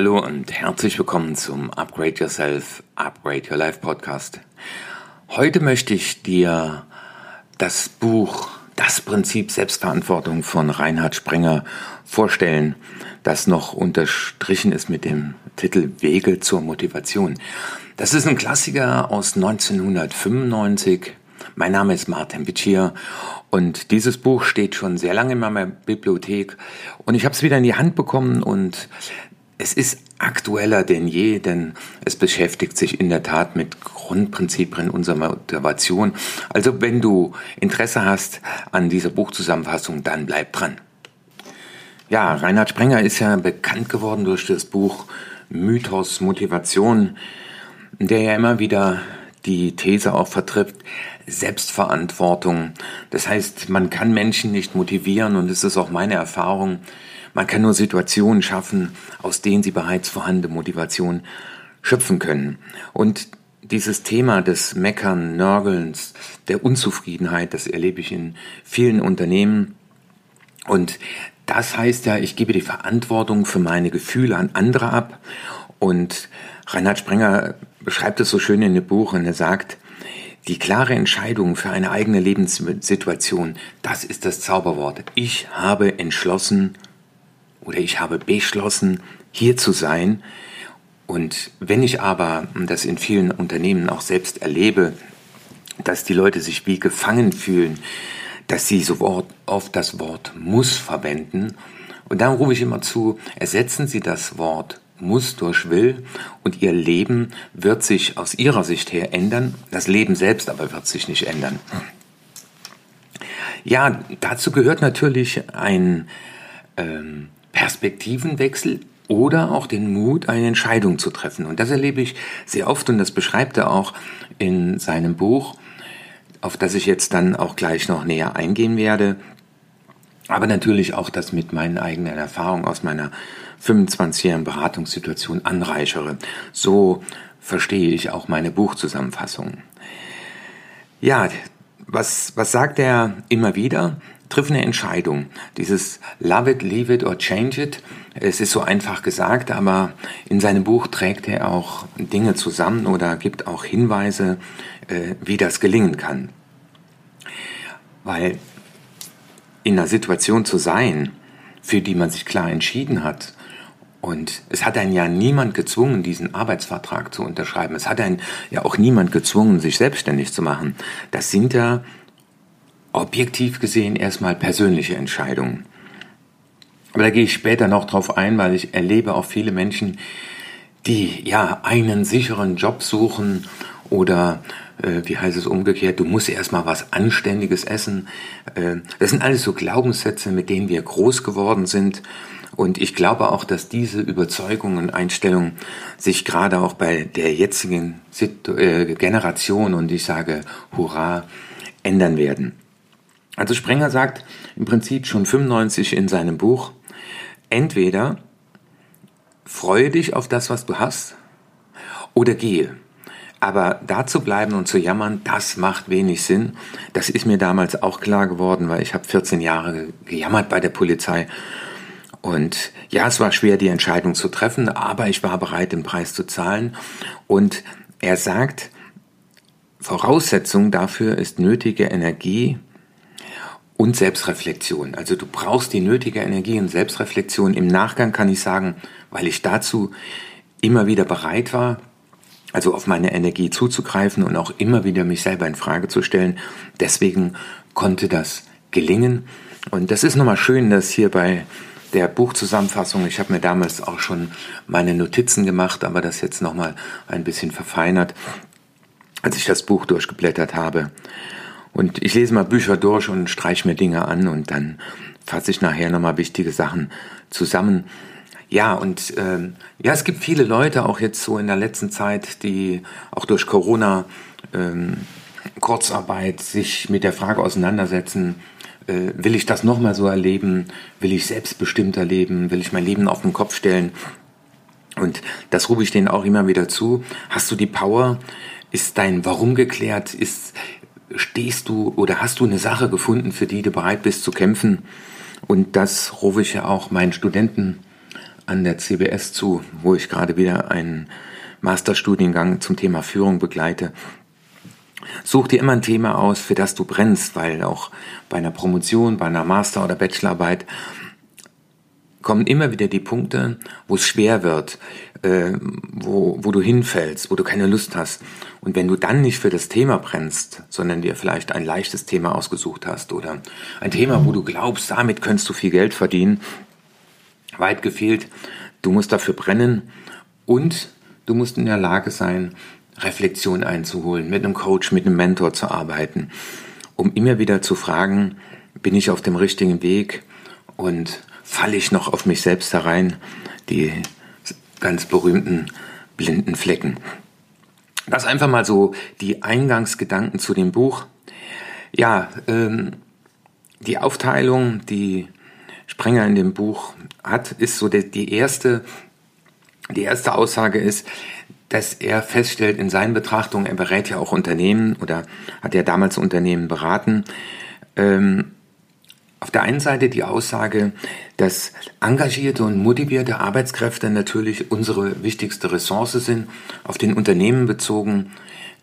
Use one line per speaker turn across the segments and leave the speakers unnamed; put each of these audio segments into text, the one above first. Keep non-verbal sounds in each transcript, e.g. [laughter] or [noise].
Hallo und herzlich willkommen zum Upgrade Yourself, Upgrade Your Life Podcast. Heute möchte ich dir das Buch Das Prinzip Selbstverantwortung von Reinhard Sprenger vorstellen, das noch unterstrichen ist mit dem Titel Wege zur Motivation. Das ist ein Klassiker aus 1995. Mein Name ist Martin Witschier und dieses Buch steht schon sehr lange in meiner Bibliothek und ich habe es wieder in die Hand bekommen und es ist aktueller denn je, denn es beschäftigt sich in der Tat mit Grundprinzipien unserer Motivation. Also wenn du Interesse hast an dieser Buchzusammenfassung, dann bleib dran. Ja, Reinhard Sprenger ist ja bekannt geworden durch das Buch Mythos Motivation, der ja immer wieder die These auch vertritt, Selbstverantwortung. Das heißt, man kann Menschen nicht motivieren und es ist auch meine Erfahrung, man kann nur Situationen schaffen, aus denen sie bereits vorhandene Motivation schöpfen können. Und dieses Thema des Meckern, Nörgelns, der Unzufriedenheit, das erlebe ich in vielen Unternehmen. Und das heißt ja, ich gebe die Verantwortung für meine Gefühle an andere ab. Und Reinhard Sprenger beschreibt es so schön in dem Buch und er sagt, die klare Entscheidung für eine eigene Lebenssituation, das ist das Zauberwort. Ich habe entschlossen, oder ich habe beschlossen, hier zu sein. Und wenn ich aber das in vielen Unternehmen auch selbst erlebe, dass die Leute sich wie gefangen fühlen, dass sie so oft das Wort muss verwenden. Und dann rufe ich immer zu, ersetzen Sie das Wort muss durch will und Ihr Leben wird sich aus Ihrer Sicht her ändern. Das Leben selbst aber wird sich nicht ändern. Ja, dazu gehört natürlich ein ähm, Perspektivenwechsel oder auch den Mut, eine Entscheidung zu treffen. Und das erlebe ich sehr oft und das beschreibt er auch in seinem Buch, auf das ich jetzt dann auch gleich noch näher eingehen werde. Aber natürlich auch das mit meinen eigenen Erfahrungen aus meiner 25-jährigen Beratungssituation anreichere. So verstehe ich auch meine Buchzusammenfassung. Ja, was, was sagt er immer wieder? Triff eine Entscheidung. Dieses Love it, leave it or change it. Es ist so einfach gesagt, aber in seinem Buch trägt er auch Dinge zusammen oder gibt auch Hinweise, äh, wie das gelingen kann. Weil in einer Situation zu sein, für die man sich klar entschieden hat, und es hat einen ja niemand gezwungen, diesen Arbeitsvertrag zu unterschreiben. Es hat einen ja auch niemand gezwungen, sich selbstständig zu machen. Das sind ja objektiv gesehen erstmal persönliche Entscheidungen. Aber da gehe ich später noch drauf ein, weil ich erlebe auch viele Menschen, die ja einen sicheren Job suchen oder äh, wie heißt es umgekehrt, du musst erstmal was Anständiges essen. Äh, das sind alles so Glaubenssätze, mit denen wir groß geworden sind. Und ich glaube auch, dass diese Überzeugungen und Einstellungen sich gerade auch bei der jetzigen äh, Generation, und ich sage Hurra, ändern werden. Also Sprenger sagt im Prinzip schon 95 in seinem Buch, entweder freue dich auf das, was du hast, oder gehe. Aber da zu bleiben und zu jammern, das macht wenig Sinn. Das ist mir damals auch klar geworden, weil ich habe 14 Jahre gejammert bei der Polizei. Und ja, es war schwer, die Entscheidung zu treffen, aber ich war bereit, den Preis zu zahlen. Und er sagt, Voraussetzung dafür ist nötige Energie, und Selbstreflexion. Also du brauchst die nötige Energie und Selbstreflexion. Im Nachgang kann ich sagen, weil ich dazu immer wieder bereit war, also auf meine Energie zuzugreifen und auch immer wieder mich selber in Frage zu stellen. Deswegen konnte das gelingen. Und das ist nochmal schön, dass hier bei der Buchzusammenfassung, ich habe mir damals auch schon meine Notizen gemacht, aber das jetzt nochmal ein bisschen verfeinert, als ich das Buch durchgeblättert habe. Und ich lese mal Bücher durch und streiche mir Dinge an und dann fasse ich nachher nochmal wichtige Sachen zusammen. Ja, und ähm, ja, es gibt viele Leute auch jetzt so in der letzten Zeit, die auch durch Corona ähm, Kurzarbeit sich mit der Frage auseinandersetzen, äh, will ich das nochmal so erleben? Will ich selbstbestimmt erleben? Will ich mein Leben auf den Kopf stellen? Und das rufe ich denen auch immer wieder zu. Hast du die Power? Ist dein Warum geklärt? Ist, stehst du oder hast du eine Sache gefunden, für die du bereit bist zu kämpfen? Und das rufe ich ja auch meinen Studenten an der CBS zu, wo ich gerade wieder einen Masterstudiengang zum Thema Führung begleite. Such dir immer ein Thema aus, für das du brennst, weil auch bei einer Promotion, bei einer Master- oder Bachelorarbeit kommen immer wieder die Punkte, wo es schwer wird, äh, wo, wo du hinfällst, wo du keine Lust hast. Und wenn du dann nicht für das Thema brennst, sondern dir vielleicht ein leichtes Thema ausgesucht hast oder ein Thema, wo du glaubst, damit könntest du viel Geld verdienen, weit gefehlt, du musst dafür brennen und du musst in der Lage sein, Reflexion einzuholen, mit einem Coach, mit einem Mentor zu arbeiten, um immer wieder zu fragen, bin ich auf dem richtigen Weg und falle ich noch auf mich selbst herein, die ganz berühmten blinden Flecken. Das einfach mal so die Eingangsgedanken zu dem Buch. Ja, ähm, die Aufteilung, die Sprenger in dem Buch hat, ist so die, die erste, die erste Aussage ist, dass er feststellt in seinen Betrachtungen, er berät ja auch Unternehmen oder hat ja damals Unternehmen beraten, ähm, auf der einen Seite die Aussage, dass engagierte und motivierte Arbeitskräfte natürlich unsere wichtigste Ressource sind. Auf den Unternehmen bezogen,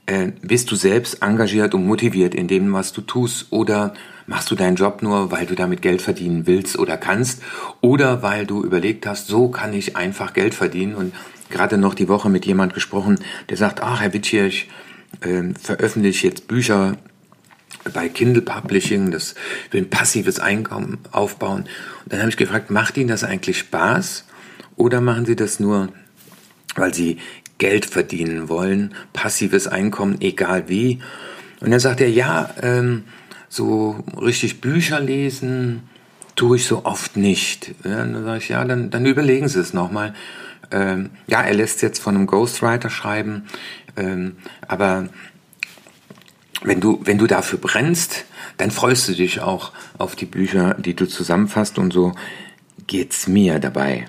äh, bist du selbst engagiert und motiviert in dem, was du tust? Oder machst du deinen Job nur, weil du damit Geld verdienen willst oder kannst? Oder weil du überlegt hast, so kann ich einfach Geld verdienen? Und gerade noch die Woche mit jemand gesprochen, der sagt, ach, Herr Witsch, ich äh, veröffentliche jetzt Bücher bei Kindle Publishing, das will ein passives Einkommen aufbauen. Und dann habe ich gefragt, macht Ihnen das eigentlich Spaß oder machen Sie das nur, weil Sie Geld verdienen wollen, passives Einkommen, egal wie? Und dann sagt er, ja, ähm, so richtig Bücher lesen tue ich so oft nicht. Ja, dann sage ich, ja, dann, dann überlegen Sie es nochmal. Ähm, ja, er lässt jetzt von einem Ghostwriter schreiben, ähm, aber wenn du, wenn du dafür brennst, dann freust du dich auch auf die Bücher, die du zusammenfasst und so geht's mir dabei.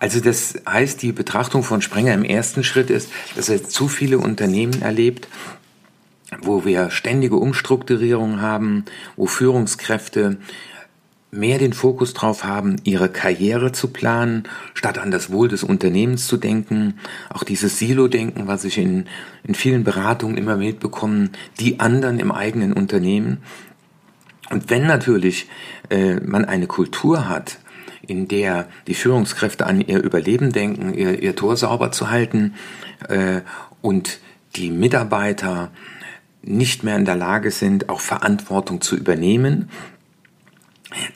Also das heißt, die Betrachtung von Sprenger im ersten Schritt ist, dass er zu viele Unternehmen erlebt, wo wir ständige Umstrukturierung haben, wo Führungskräfte mehr den Fokus drauf haben, ihre Karriere zu planen, statt an das Wohl des Unternehmens zu denken. Auch dieses Silo-Denken, was ich in, in vielen Beratungen immer mitbekomme, die anderen im eigenen Unternehmen. Und wenn natürlich äh, man eine Kultur hat, in der die Führungskräfte an ihr Überleben denken, ihr, ihr Tor sauber zu halten äh, und die Mitarbeiter nicht mehr in der Lage sind, auch Verantwortung zu übernehmen,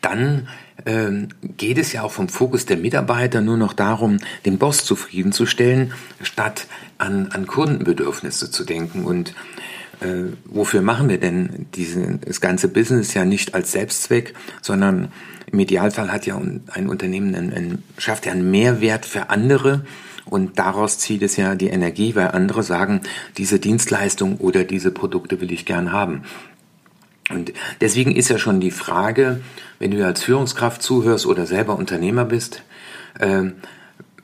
dann ähm, geht es ja auch vom Fokus der Mitarbeiter nur noch darum, den Boss zufriedenzustellen, statt an, an Kundenbedürfnisse zu denken. Und äh, wofür machen wir denn diese, das ganze Business ja nicht als Selbstzweck, sondern im Idealfall hat ja ein Unternehmen einen, einen, schafft ja einen Mehrwert für andere und daraus zieht es ja die Energie, weil andere sagen, diese Dienstleistung oder diese Produkte will ich gern haben. Und deswegen ist ja schon die Frage, wenn du als Führungskraft zuhörst oder selber Unternehmer bist, äh,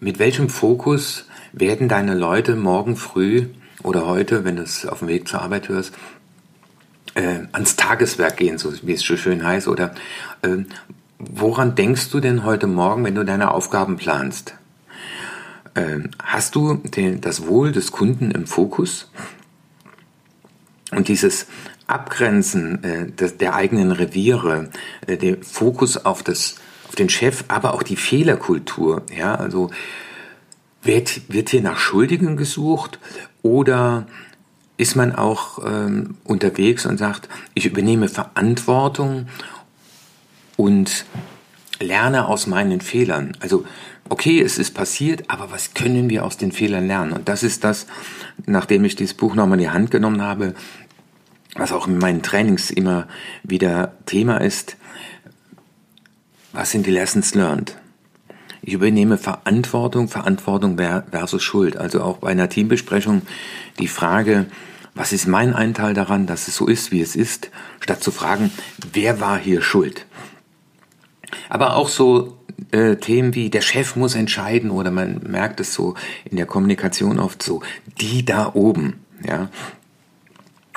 mit welchem Fokus werden deine Leute morgen früh oder heute, wenn du es auf dem Weg zur Arbeit hörst, äh, ans Tageswerk gehen, so wie es so schön heißt, oder äh, woran denkst du denn heute Morgen, wenn du deine Aufgaben planst? Äh, hast du den, das Wohl des Kunden im Fokus? Und dieses Abgrenzen äh, des, der eigenen Reviere, äh, der Fokus auf das, auf den Chef, aber auch die Fehlerkultur. Ja, also wird, wird hier nach Schuldigen gesucht oder ist man auch ähm, unterwegs und sagt, ich übernehme Verantwortung und lerne aus meinen Fehlern. Also okay, es ist passiert, aber was können wir aus den Fehlern lernen? Und das ist das, nachdem ich dieses Buch nochmal in die Hand genommen habe, was auch in meinen Trainings immer wieder Thema ist, was sind die Lessons learned? Ich übernehme Verantwortung, Verantwortung versus Schuld. Also auch bei einer Teambesprechung die Frage, was ist mein Einteil daran, dass es so ist, wie es ist, statt zu fragen, wer war hier schuld? Aber auch so äh, Themen wie der Chef muss entscheiden oder man merkt es so in der Kommunikation oft so, die da oben, ja,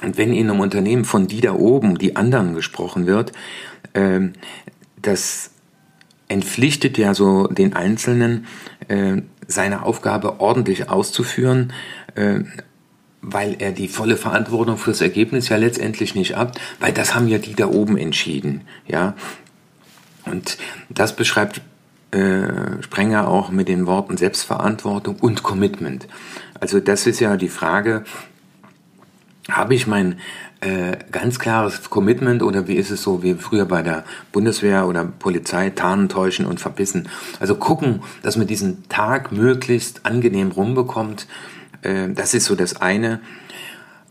und wenn in einem Unternehmen von die da oben, die anderen gesprochen wird, ähm, das entpflichtet ja so den Einzelnen, äh, seine Aufgabe ordentlich auszuführen, äh, weil er die volle Verantwortung fürs Ergebnis ja letztendlich nicht ab, weil das haben ja die da oben entschieden, ja. Und das beschreibt äh, Sprenger auch mit den Worten Selbstverantwortung und Commitment. Also das ist ja die Frage, habe ich mein äh, ganz klares Commitment oder wie ist es so wie früher bei der Bundeswehr oder Polizei, tarnen, täuschen und verbissen. Also gucken, dass man diesen Tag möglichst angenehm rumbekommt. Äh, das ist so das eine.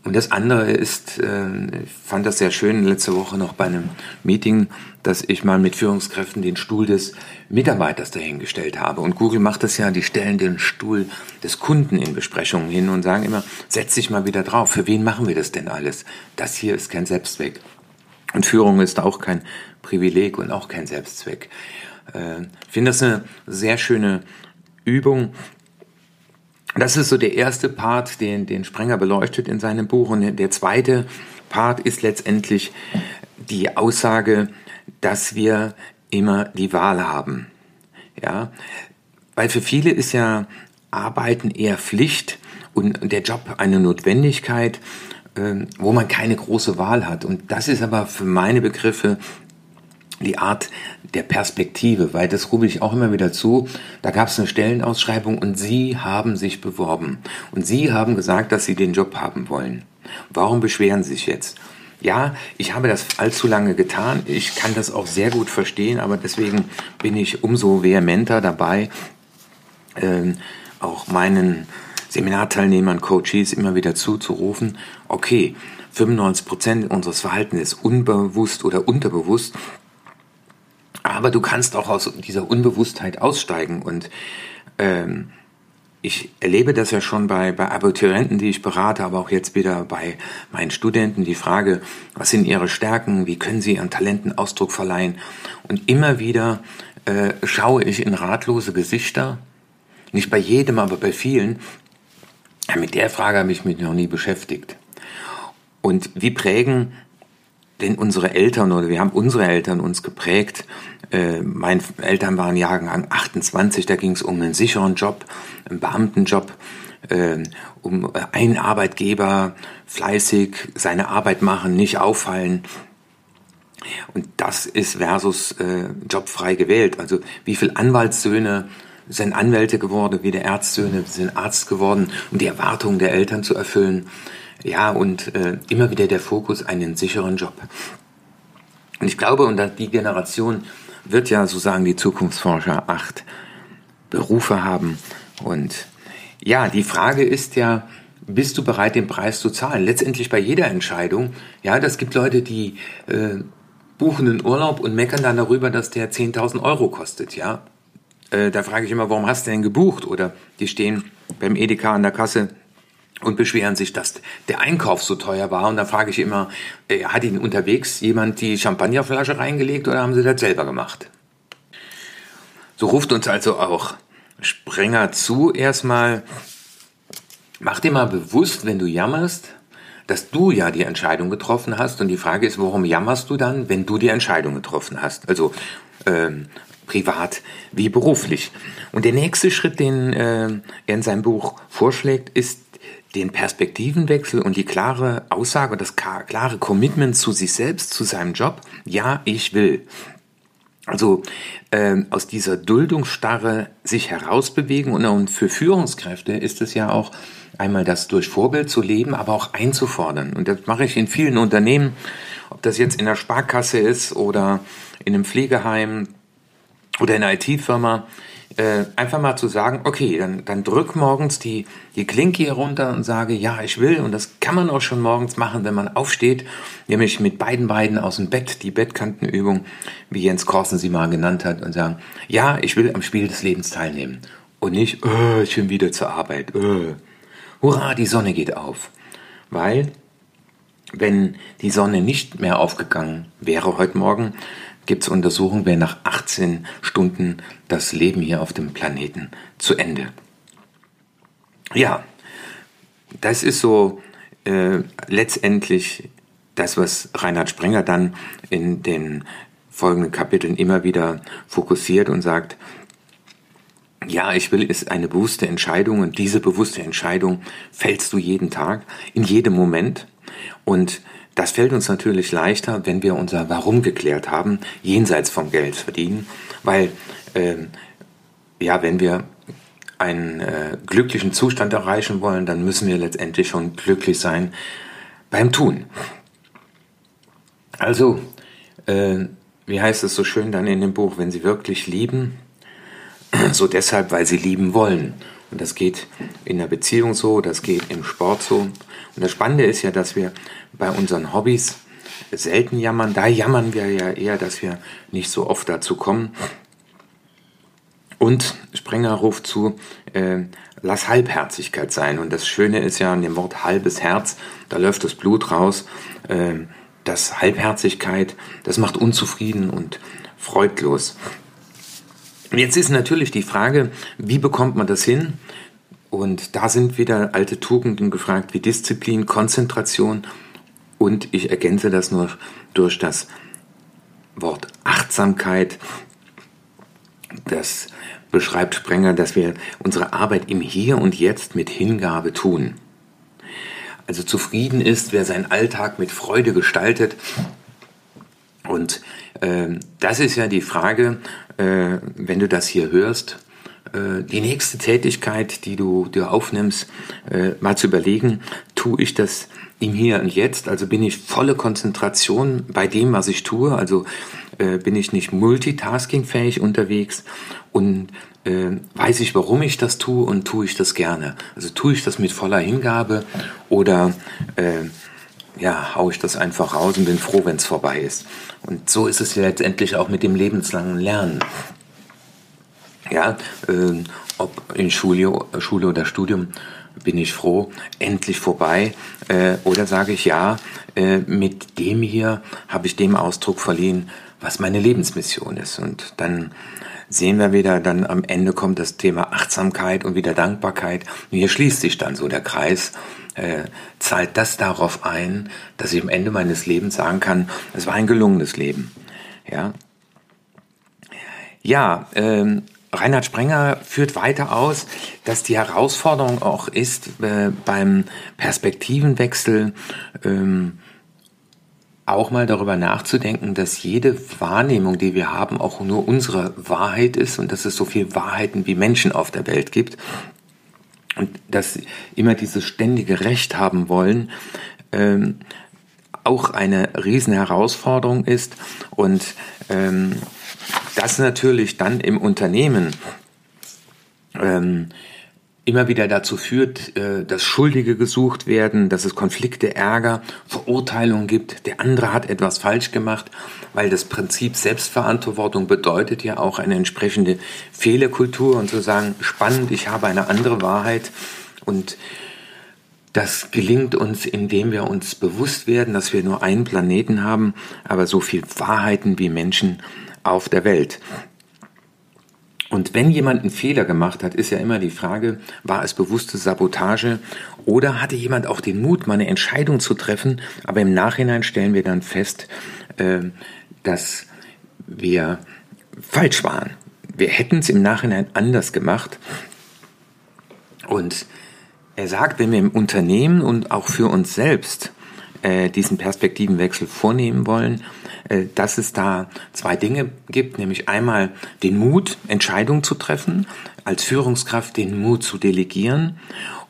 Und das andere ist, äh, ich fand das sehr schön letzte Woche noch bei einem Meeting, dass ich mal mit Führungskräften den Stuhl des Mitarbeiters dahingestellt habe. Und Google macht das ja, die stellen den Stuhl des Kunden in Besprechungen hin und sagen immer, setz dich mal wieder drauf. Für wen machen wir das denn alles? Das hier ist kein Selbstzweck. Und Führung ist auch kein Privileg und auch kein Selbstzweck. Äh, ich finde das eine sehr schöne Übung, das ist so der erste Part, den, den Sprenger beleuchtet in seinem Buch. Und der zweite Part ist letztendlich die Aussage, dass wir immer die Wahl haben. Ja, weil für viele ist ja Arbeiten eher Pflicht und der Job eine Notwendigkeit, ähm, wo man keine große Wahl hat. Und das ist aber für meine Begriffe die Art der Perspektive, weil das rufe ich auch immer wieder zu. Da gab es eine Stellenausschreibung und Sie haben sich beworben. Und Sie haben gesagt, dass Sie den Job haben wollen. Warum beschweren Sie sich jetzt? Ja, ich habe das allzu lange getan. Ich kann das auch sehr gut verstehen, aber deswegen bin ich umso vehementer dabei, äh, auch meinen Seminarteilnehmern, Coaches immer wieder zuzurufen, okay, 95 Prozent unseres Verhaltens ist unbewusst oder unterbewusst aber du kannst auch aus dieser Unbewusstheit aussteigen. Und ähm, ich erlebe das ja schon bei, bei Abiturienten, die ich berate, aber auch jetzt wieder bei meinen Studenten die Frage, was sind ihre Stärken, wie können sie ihren Talenten Ausdruck verleihen. Und immer wieder äh, schaue ich in ratlose Gesichter, nicht bei jedem, aber bei vielen. Ja, mit der Frage habe ich mich noch nie beschäftigt. Und wie prägen denn unsere Eltern oder wir haben unsere Eltern uns geprägt. Äh, meine Eltern waren Jahrgang 28, da ging es um einen sicheren Job, einen Beamtenjob, äh, um einen Arbeitgeber, fleißig seine Arbeit machen, nicht auffallen. Und das ist versus äh, jobfrei gewählt. Also wie viele Anwaltssöhne sind Anwälte geworden, wie der Ärztsöhne sind Arzt geworden, um die Erwartungen der Eltern zu erfüllen. Ja, und äh, immer wieder der Fokus, einen sicheren Job. Und ich glaube, und die Generation wird ja, so sagen die Zukunftsforscher, acht Berufe haben. Und ja, die Frage ist ja, bist du bereit, den Preis zu zahlen? Letztendlich bei jeder Entscheidung. Ja, das gibt Leute, die äh, buchen einen Urlaub und meckern dann darüber, dass der 10.000 Euro kostet. Ja, äh, da frage ich immer, warum hast du denn gebucht? Oder die stehen beim Edeka an der Kasse und beschweren sich, dass der Einkauf so teuer war. Und da frage ich immer, äh, hat Ihnen unterwegs jemand die Champagnerflasche reingelegt oder haben Sie das selber gemacht? So ruft uns also auch Sprenger zu erstmal, mach dir mal bewusst, wenn du jammerst, dass du ja die Entscheidung getroffen hast. Und die Frage ist, warum jammerst du dann, wenn du die Entscheidung getroffen hast? Also ähm, privat wie beruflich. Und der nächste Schritt, den äh, er in seinem Buch vorschlägt, ist den Perspektivenwechsel und die klare Aussage, das klare Commitment zu sich selbst, zu seinem Job, ja, ich will. Also äh, aus dieser Duldungsstarre sich herausbewegen und, und für Führungskräfte ist es ja auch einmal das durch Vorbild zu leben, aber auch einzufordern. Und das mache ich in vielen Unternehmen, ob das jetzt in der Sparkasse ist oder in einem Pflegeheim oder in einer IT-Firma äh, einfach mal zu sagen, okay, dann, dann drück morgens die, die Klinke hier runter und sage, ja, ich will. Und das kann man auch schon morgens machen, wenn man aufsteht, nämlich mit beiden Beinen aus dem Bett, die Bettkantenübung, wie Jens Korsen sie mal genannt hat, und sagen, ja, ich will am Spiel des Lebens teilnehmen. Und nicht, oh, ich bin wieder zur Arbeit. Oh. Hurra, die Sonne geht auf. Weil, wenn die Sonne nicht mehr aufgegangen wäre heute Morgen, gibt es Untersuchungen, wäre nach 18 Stunden das Leben hier auf dem Planeten zu Ende. Ja, das ist so äh, letztendlich das, was Reinhard Sprenger dann in den folgenden Kapiteln immer wieder fokussiert und sagt, ja, ich will, ist eine bewusste Entscheidung und diese bewusste Entscheidung fällst du jeden Tag, in jedem Moment. Und das fällt uns natürlich leichter, wenn wir unser Warum geklärt haben, jenseits vom Geld verdienen, weil äh, ja, wenn wir einen äh, glücklichen Zustand erreichen wollen, dann müssen wir letztendlich schon glücklich sein beim Tun. Also, äh, wie heißt es so schön dann in dem Buch, wenn Sie wirklich lieben, [clears throat] so deshalb, weil Sie lieben wollen. Und das geht in der Beziehung so, das geht im Sport so. Und das Spannende ist ja, dass wir bei unseren Hobbys selten jammern. Da jammern wir ja eher, dass wir nicht so oft dazu kommen. Und Sprenger ruft zu, äh, lass Halbherzigkeit sein. Und das Schöne ist ja an dem Wort halbes Herz, da läuft das Blut raus. Äh, das Halbherzigkeit, das macht unzufrieden und freudlos. Jetzt ist natürlich die Frage, wie bekommt man das hin? Und da sind wieder alte Tugenden gefragt wie Disziplin, Konzentration und ich ergänze das nur durch das Wort Achtsamkeit, das beschreibt Sprenger, dass wir unsere Arbeit im Hier und Jetzt mit Hingabe tun. Also zufrieden ist, wer seinen Alltag mit Freude gestaltet. Und äh, das ist ja die Frage, äh, wenn du das hier hörst, äh, die nächste Tätigkeit, die du dir aufnimmst, äh, mal zu überlegen, tue ich das im Hier und Jetzt, also bin ich volle Konzentration bei dem, was ich tue, also äh, bin ich nicht multitaskingfähig unterwegs? Und äh, weiß ich, warum ich das tue? Und tue ich das gerne. Also tue ich das mit voller Hingabe? Oder äh, ja, haue ich das einfach raus und bin froh, wenn es vorbei ist. Und so ist es ja letztendlich auch mit dem lebenslangen Lernen. Ja, äh, ob in Schule, Schule oder Studium bin ich froh, endlich vorbei. Äh, oder sage ich ja, äh, mit dem hier habe ich dem Ausdruck verliehen, was meine Lebensmission ist. Und dann sehen wir wieder, dann am Ende kommt das Thema Achtsamkeit und wieder Dankbarkeit. Und hier schließt sich dann so der Kreis. Äh, zahlt das darauf ein, dass ich am Ende meines Lebens sagen kann, es war ein gelungenes Leben. Ja, ja ähm, Reinhard Sprenger führt weiter aus, dass die Herausforderung auch ist, äh, beim Perspektivenwechsel ähm, auch mal darüber nachzudenken, dass jede Wahrnehmung, die wir haben, auch nur unsere Wahrheit ist und dass es so viele Wahrheiten wie Menschen auf der Welt gibt und dass immer dieses ständige Recht haben wollen, ähm, auch eine riesen Herausforderung ist. Und ähm, das natürlich dann im Unternehmen ähm, immer wieder dazu führt, äh, dass Schuldige gesucht werden, dass es Konflikte, Ärger, Verurteilungen gibt. Der andere hat etwas falsch gemacht, weil das Prinzip Selbstverantwortung bedeutet ja auch eine entsprechende Fehlerkultur und zu sagen, spannend, ich habe eine andere Wahrheit und das gelingt uns, indem wir uns bewusst werden, dass wir nur einen Planeten haben, aber so viel Wahrheiten wie Menschen auf der Welt. Und wenn jemand einen Fehler gemacht hat, ist ja immer die Frage, war es bewusste Sabotage oder hatte jemand auch den Mut, mal eine Entscheidung zu treffen, aber im Nachhinein stellen wir dann fest, äh, dass wir falsch waren. Wir hätten es im Nachhinein anders gemacht. Und er sagt, wenn wir im Unternehmen und auch für uns selbst äh, diesen Perspektivenwechsel vornehmen wollen, dass es da zwei Dinge gibt, nämlich einmal den Mut, Entscheidungen zu treffen, als Führungskraft den Mut zu delegieren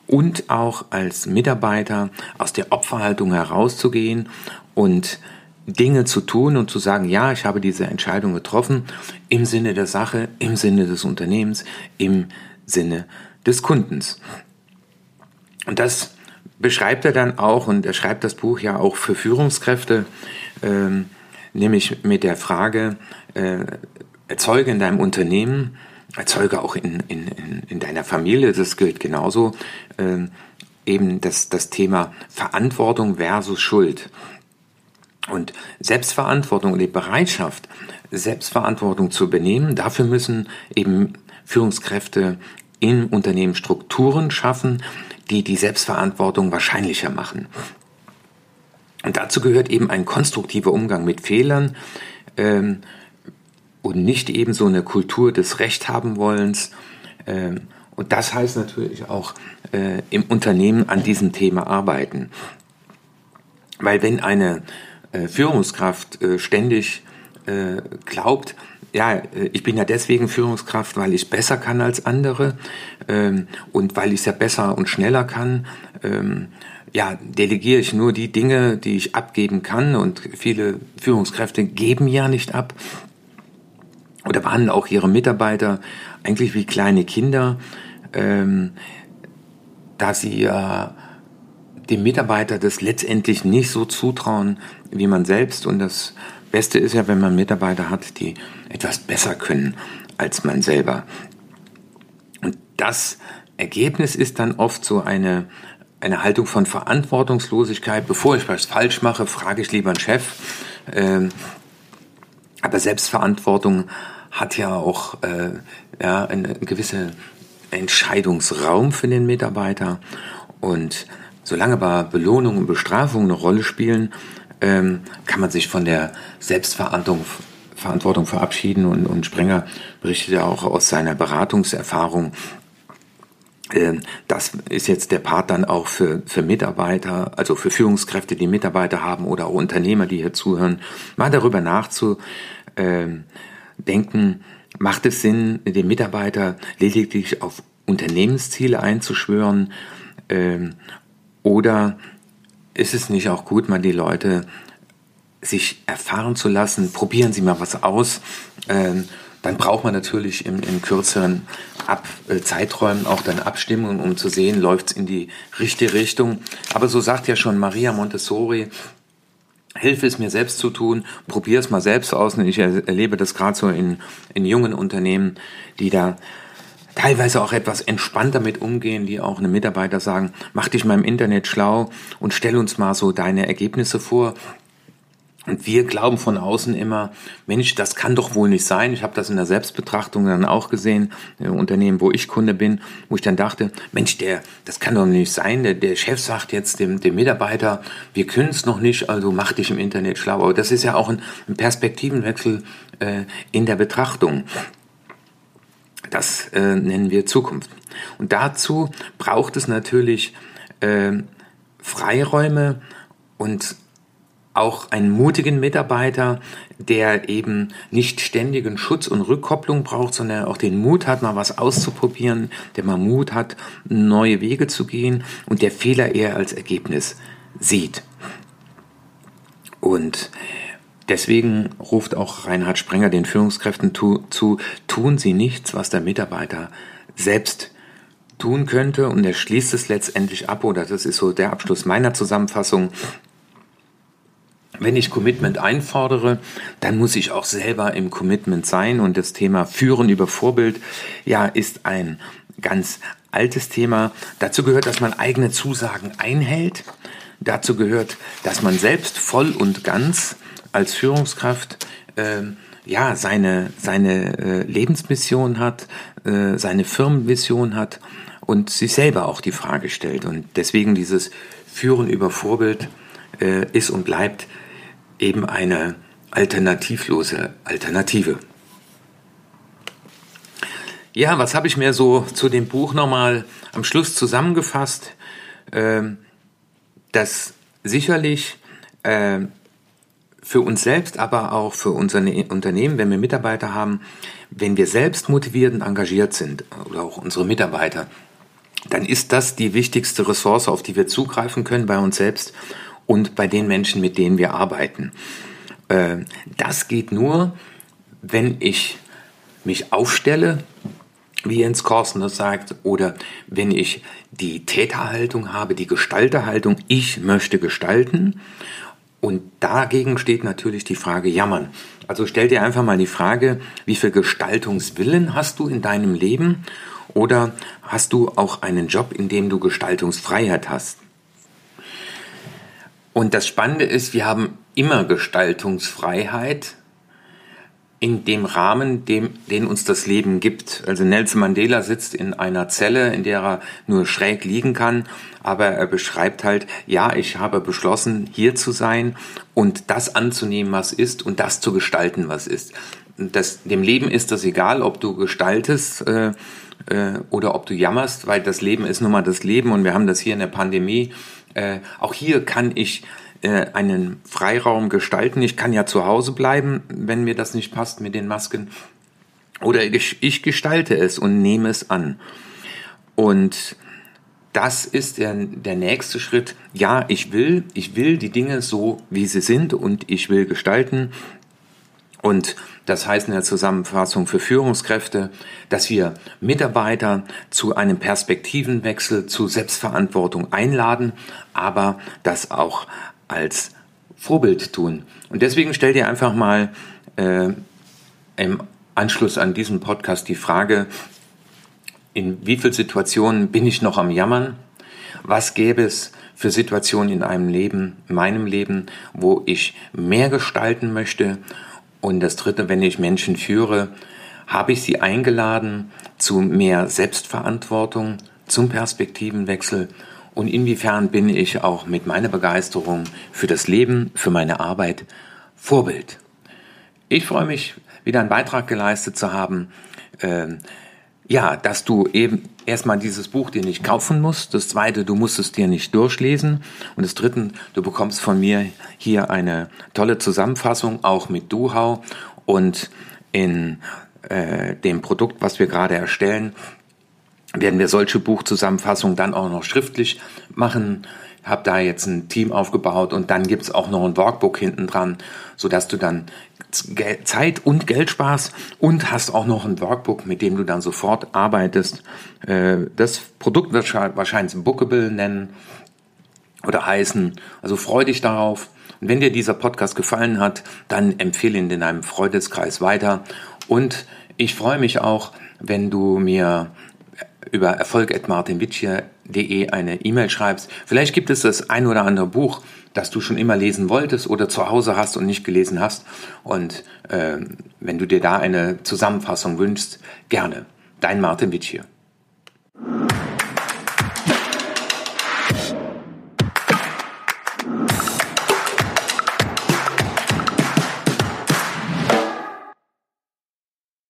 und auch als Mitarbeiter aus der Opferhaltung herauszugehen und Dinge zu tun und zu sagen, ja, ich habe diese Entscheidung getroffen im Sinne der Sache, im Sinne des Unternehmens, im Sinne des Kundens. Und das beschreibt er dann auch, und er schreibt das Buch ja auch für Führungskräfte, ähm, nämlich mit der Frage, äh, erzeuge in deinem Unternehmen, erzeuge auch in, in, in deiner Familie, das gilt genauso, äh, eben das, das Thema Verantwortung versus Schuld. Und Selbstverantwortung und die Bereitschaft, Selbstverantwortung zu übernehmen, dafür müssen eben Führungskräfte in Unternehmen Strukturen schaffen, die die Selbstverantwortung wahrscheinlicher machen. Und dazu gehört eben ein konstruktiver Umgang mit Fehlern, ähm, und nicht eben so eine Kultur des Recht haben wollens. Ähm, und das heißt natürlich auch äh, im Unternehmen an diesem Thema arbeiten. Weil wenn eine äh, Führungskraft äh, ständig äh, glaubt, ja, äh, ich bin ja deswegen Führungskraft, weil ich besser kann als andere ähm, und weil ich es ja besser und schneller kann. Ja, delegiere ich nur die Dinge, die ich abgeben kann und viele Führungskräfte geben ja nicht ab oder behandeln auch ihre Mitarbeiter eigentlich wie kleine Kinder, ähm, da sie ja dem Mitarbeiter das letztendlich nicht so zutrauen wie man selbst und das Beste ist ja, wenn man Mitarbeiter hat, die etwas besser können als man selber. Und das Ergebnis ist dann oft so eine, eine Haltung von Verantwortungslosigkeit. Bevor ich was falsch mache, frage ich lieber einen Chef. Ähm, aber Selbstverantwortung hat ja auch äh, ja, eine gewisse Entscheidungsraum für den Mitarbeiter. Und solange aber Belohnung und Bestrafung eine Rolle spielen, ähm, kann man sich von der Selbstverantwortung Verantwortung verabschieden. Und, und Sprenger berichtet ja auch aus seiner Beratungserfahrung, das ist jetzt der Part dann auch für, für Mitarbeiter, also für Führungskräfte, die Mitarbeiter haben oder auch Unternehmer, die hier zuhören, mal darüber nachzudenken, macht es Sinn, den Mitarbeiter lediglich auf Unternehmensziele einzuschwören ähm, oder ist es nicht auch gut, mal die Leute sich erfahren zu lassen? Probieren Sie mal was aus. Ähm, dann braucht man natürlich im, im kürzeren Ab äh, Zeiträumen auch dann Abstimmungen, um zu sehen, läuft es in die richtige Richtung. Aber so sagt ja schon Maria Montessori, Hilfe es mir selbst zu tun, probier es mal selbst aus. Und ich erlebe das gerade so in, in jungen Unternehmen, die da teilweise auch etwas entspannter mit umgehen, die auch einem Mitarbeiter sagen, mach dich mal im Internet schlau und stell uns mal so deine Ergebnisse vor. Und wir glauben von außen immer, Mensch, das kann doch wohl nicht sein. Ich habe das in der Selbstbetrachtung dann auch gesehen, im Unternehmen, wo ich Kunde bin, wo ich dann dachte, Mensch, der, das kann doch nicht sein. Der, der Chef sagt jetzt dem, dem Mitarbeiter, wir können es noch nicht, also mach dich im Internet schlau. Aber das ist ja auch ein, ein Perspektivenwechsel äh, in der Betrachtung. Das äh, nennen wir Zukunft. Und dazu braucht es natürlich äh, Freiräume und auch einen mutigen Mitarbeiter, der eben nicht ständigen Schutz und Rückkopplung braucht, sondern auch den Mut hat, mal was auszuprobieren, der mal Mut hat, neue Wege zu gehen und der Fehler eher als Ergebnis sieht. Und Deswegen ruft auch Reinhard Sprenger den Führungskräften zu, zu, tun Sie nichts, was der Mitarbeiter selbst tun könnte. Und er schließt es letztendlich ab, oder das ist so der Abschluss meiner Zusammenfassung. Wenn ich Commitment einfordere, dann muss ich auch selber im Commitment sein. Und das Thema Führen über Vorbild, ja, ist ein ganz altes Thema. Dazu gehört, dass man eigene Zusagen einhält. Dazu gehört, dass man selbst voll und ganz als Führungskraft äh, ja seine seine äh, Lebensmission hat, äh, seine Firmenvision hat und sich selber auch die Frage stellt und deswegen dieses Führen über Vorbild äh, ist und bleibt eben eine alternativlose Alternative. Ja, was habe ich mir so zu dem Buch nochmal am Schluss zusammengefasst? Ähm, dass sicherlich äh, für uns selbst, aber auch für unser Unternehmen, wenn wir Mitarbeiter haben, wenn wir selbst motiviert und engagiert sind oder auch unsere Mitarbeiter, dann ist das die wichtigste Ressource, auf die wir zugreifen können bei uns selbst und bei den Menschen, mit denen wir arbeiten. Äh, das geht nur, wenn ich mich aufstelle, wie Jens Korsen das sagt, oder wenn ich die Täterhaltung habe, die Gestalterhaltung, ich möchte gestalten und dagegen steht natürlich die Frage Jammern. Also stell dir einfach mal die Frage, wie viel Gestaltungswillen hast du in deinem Leben oder hast du auch einen Job, in dem du Gestaltungsfreiheit hast? Und das Spannende ist, wir haben immer Gestaltungsfreiheit, in dem Rahmen, dem, den uns das Leben gibt. Also Nelson Mandela sitzt in einer Zelle, in der er nur schräg liegen kann, aber er beschreibt halt, ja, ich habe beschlossen, hier zu sein und das anzunehmen, was ist und das zu gestalten, was ist. das, dem Leben ist das egal, ob du gestaltest äh, äh, oder ob du jammerst, weil das Leben ist nun mal das Leben und wir haben das hier in der Pandemie. Äh, auch hier kann ich äh, einen Freiraum gestalten. Ich kann ja zu Hause bleiben, wenn mir das nicht passt mit den Masken. Oder ich, ich gestalte es und nehme es an. Und das ist der, der nächste Schritt. Ja, ich will, ich will die Dinge so, wie sie sind und ich will gestalten. Und das heißt in der Zusammenfassung für Führungskräfte, dass wir Mitarbeiter zu einem Perspektivenwechsel, zu Selbstverantwortung einladen, aber das auch als Vorbild tun. Und deswegen stell dir einfach mal äh, im Anschluss an diesen Podcast die Frage, in wie vielen Situationen bin ich noch am Jammern? Was gäbe es für Situationen in einem Leben, in meinem Leben, wo ich mehr gestalten möchte? Und das dritte, wenn ich Menschen führe, habe ich sie eingeladen zu mehr Selbstverantwortung, zum Perspektivenwechsel und inwiefern bin ich auch mit meiner Begeisterung für das Leben, für meine Arbeit Vorbild. Ich freue mich, wieder einen Beitrag geleistet zu haben. Äh, ja, dass du eben erstmal dieses Buch dir nicht kaufen musst. Das zweite, du musst es dir nicht durchlesen. Und das dritte, du bekommst von mir hier eine tolle Zusammenfassung, auch mit Duhau. Und in äh, dem Produkt, was wir gerade erstellen, werden wir solche Buchzusammenfassungen dann auch noch schriftlich machen. Hab da jetzt ein Team aufgebaut und dann gibt's auch noch ein Workbook hinten dran, sodass du dann Zeit und Geld sparst und hast auch noch ein Workbook, mit dem du dann sofort arbeitest. Äh, das Produkt wird wahrscheinlich Bookable nennen oder heißen. Also freu dich darauf. Und wenn dir dieser Podcast gefallen hat, dann empfehle ihn in deinem Freundeskreis weiter. Und ich freue mich auch, wenn du mir über erfolg.martinwitschier.de eine E-Mail schreibst. Vielleicht gibt es das ein oder andere Buch, das du schon immer lesen wolltest oder zu Hause hast und nicht gelesen hast. Und äh, wenn du dir da eine Zusammenfassung wünschst, gerne. Dein Martin Witsch hier.